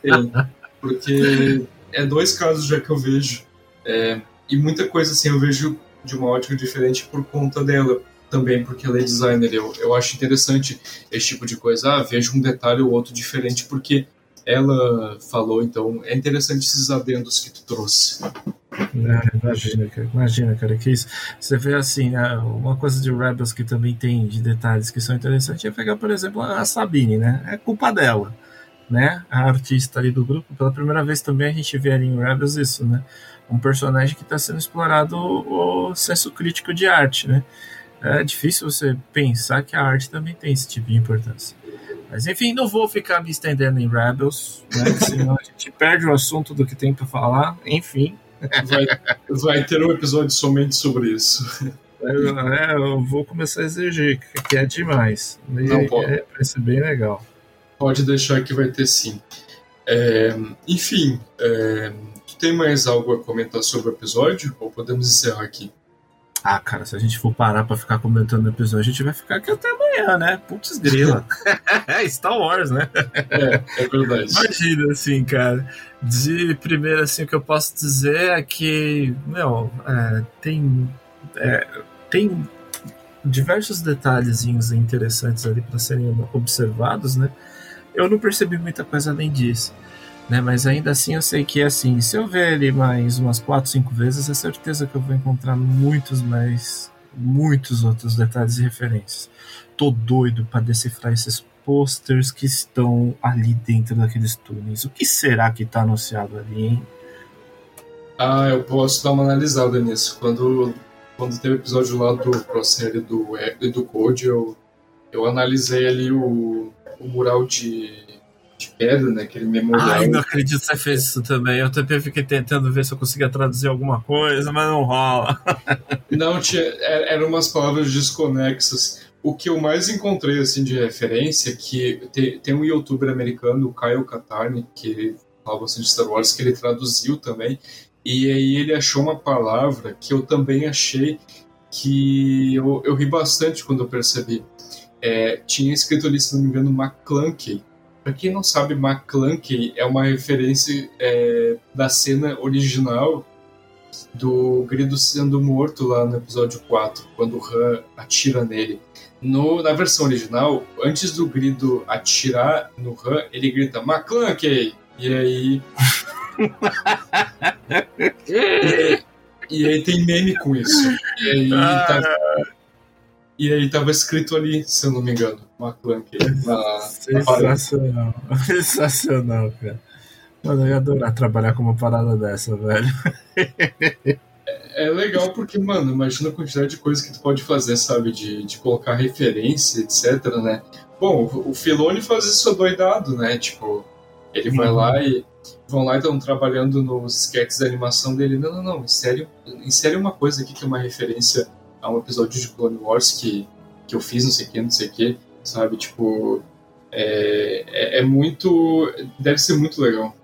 porque é dois casos já que eu vejo. É, e muita coisa assim eu vejo de uma ótica diferente por conta dela também porque ela é designer. Eu, eu acho interessante esse tipo de coisa. Ah, vejo um detalhe ou outro diferente porque ela falou, então é interessante esses adendos que tu trouxe. É, imagina, cara, imagina, cara, que isso. Você vê assim, uma coisa de Rebels que também tem de detalhes que são interessantes é pegar, por exemplo, a Sabine, né? É culpa dela, né? A artista ali do grupo. Pela primeira vez também a gente vê ali em Rebels isso, né? Um personagem que está sendo explorado o senso crítico de arte, né? é difícil você pensar que a arte também tem esse tipo de importância. Mas enfim, não vou ficar me estendendo em Rebels, né? senão a gente perde o assunto do que tem para falar. Enfim. Vai, vai, ter um episódio somente sobre isso. É, eu vou começar a exigir, que é demais. E não pode. É, vai ser bem legal. Pode deixar que vai ter sim. É, enfim, é, tem mais algo a comentar sobre o episódio? Ou podemos encerrar aqui? Ah, cara, se a gente for parar pra ficar comentando o episódio, a gente vai ficar aqui até amanhã, né? Putz grila. é Star Wars, né? É, é verdade. Imagina, assim, cara. De primeiro, assim, o que eu posso dizer é que, meu, é, tem. É, tem diversos detalhezinhos interessantes ali para serem observados, né? Eu não percebi muita coisa além disso né? Mas ainda assim eu sei que assim, se eu ver ele mais umas 4, 5 vezes, é certeza que eu vou encontrar muitos mais muitos outros detalhes e referências. Tô doido para decifrar esses posters que estão ali dentro daqueles túneis. O que será que tá anunciado ali, hein? Ah, eu posso dar uma analisada nisso. Quando, quando teve o episódio lá do Pro série do, do Code, eu, eu analisei ali o, o mural de de pedra, né? Aquele memorial. Ai, não acredito que você fez isso também. Eu também fiquei tentando ver se eu conseguia traduzir alguma coisa, mas não rola. não, tinha, eram umas palavras desconexas. O que eu mais encontrei assim de referência é que tem, tem um youtuber americano, o Kyle Katarni, que fala bastante de Star Wars, que ele traduziu também. E aí ele achou uma palavra que eu também achei que eu, eu ri bastante quando eu percebi. É, tinha escrito ali, se não me engano, McClunky, para quem não sabe, McClunky é uma referência é, da cena original do Grido sendo morto lá no episódio 4, quando o Han atira nele. No, na versão original, antes do Grido atirar no Han, ele grita McClunky! E aí. e, e, aí tem meme com isso. E aí ah. tá, e aí tava escrito ali, se eu não me engano, McClunky. Na, Sensacional. Na Sensacional, cara. Mano, eu ia adorar trabalhar com uma parada dessa, velho. É, é legal porque, mano, imagina a quantidade de coisas que tu pode fazer, sabe? De, de colocar referência, etc, né? Bom, o Filone faz isso doidado, né? Tipo, ele vai uhum. lá e vão lá e estão trabalhando nos sketches de animação dele. Não, não, não, insere, insere uma coisa aqui que é uma referência a um episódio de Clone Wars que, que eu fiz, não sei o que, não sei o que, sabe? Tipo, é, é, é, muito. Deve ser muito legal.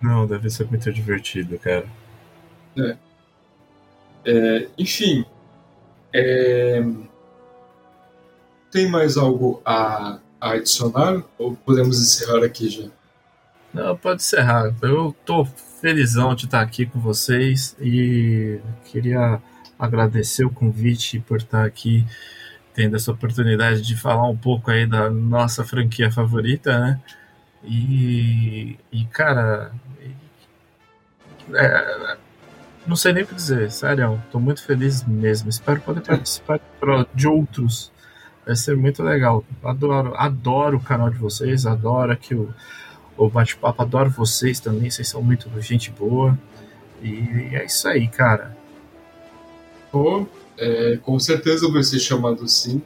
Não, deve ser muito divertido, cara. É. é enfim. É, tem mais algo a, a adicionar? Ou podemos encerrar aqui já? Não, pode encerrar. Eu tô felizão de estar aqui com vocês e queria agradecer o convite por estar aqui tendo essa oportunidade de falar um pouco aí da nossa franquia favorita, né? E, e cara, é, não sei nem o que dizer, sério, tô muito feliz mesmo. Espero poder participar de outros. Vai ser muito legal. Adoro, adoro o canal de vocês, adoro aqui o, o bate-papo, adoro vocês também, vocês são muito gente boa. E é isso aí, cara. É, com certeza vai ser chamado sim.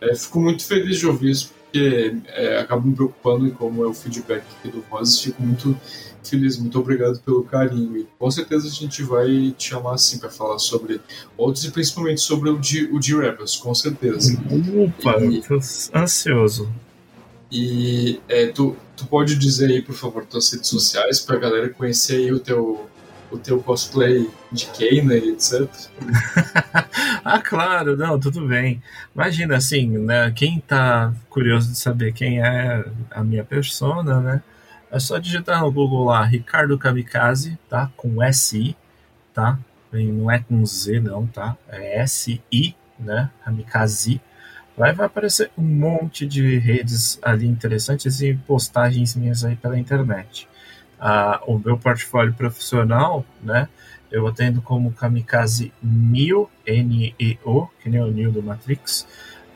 É, fico muito feliz de ouvir isso, porque é, acabo me preocupando em como é o feedback aqui do Vozes. Fico muito feliz, muito obrigado pelo carinho. E com certeza a gente vai te chamar assim para falar sobre outros e principalmente sobre o de, o de Rebels, com certeza. Opa, e, tô ansioso. E é, tu, tu pode dizer aí, por favor, tuas redes sociais para a galera conhecer aí o teu, o teu cosplay de Keina e etc. ah, claro, não, tudo bem. Imagina assim, né? Quem tá curioso de saber quem é a minha persona, né? É só digitar no Google lá Ricardo Kamikaze, tá? Com SI, tá? Não é com Z, não, tá? É S-I, né? Kamikaze. Lá vai aparecer um monte de redes ali interessantes e postagens minhas aí pela internet. Ah, o meu portfólio profissional, né? Eu atendo como Kamikaze Neo, N-E-O, que nem o Neo do Matrix,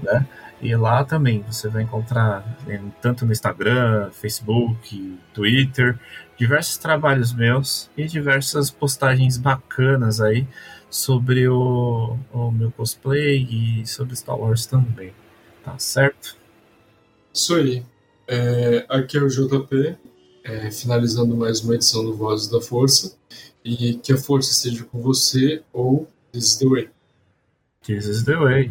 né? E lá também você vai encontrar né, tanto no Instagram, Facebook, Twitter, diversos trabalhos meus e diversas postagens bacanas aí sobre o, o meu cosplay e sobre Star Wars também. Tá certo? Isso aí. É, aqui é o JP, é, finalizando mais uma edição do Vozes da Força. E que a força esteja com você ou This is the way. This is the way.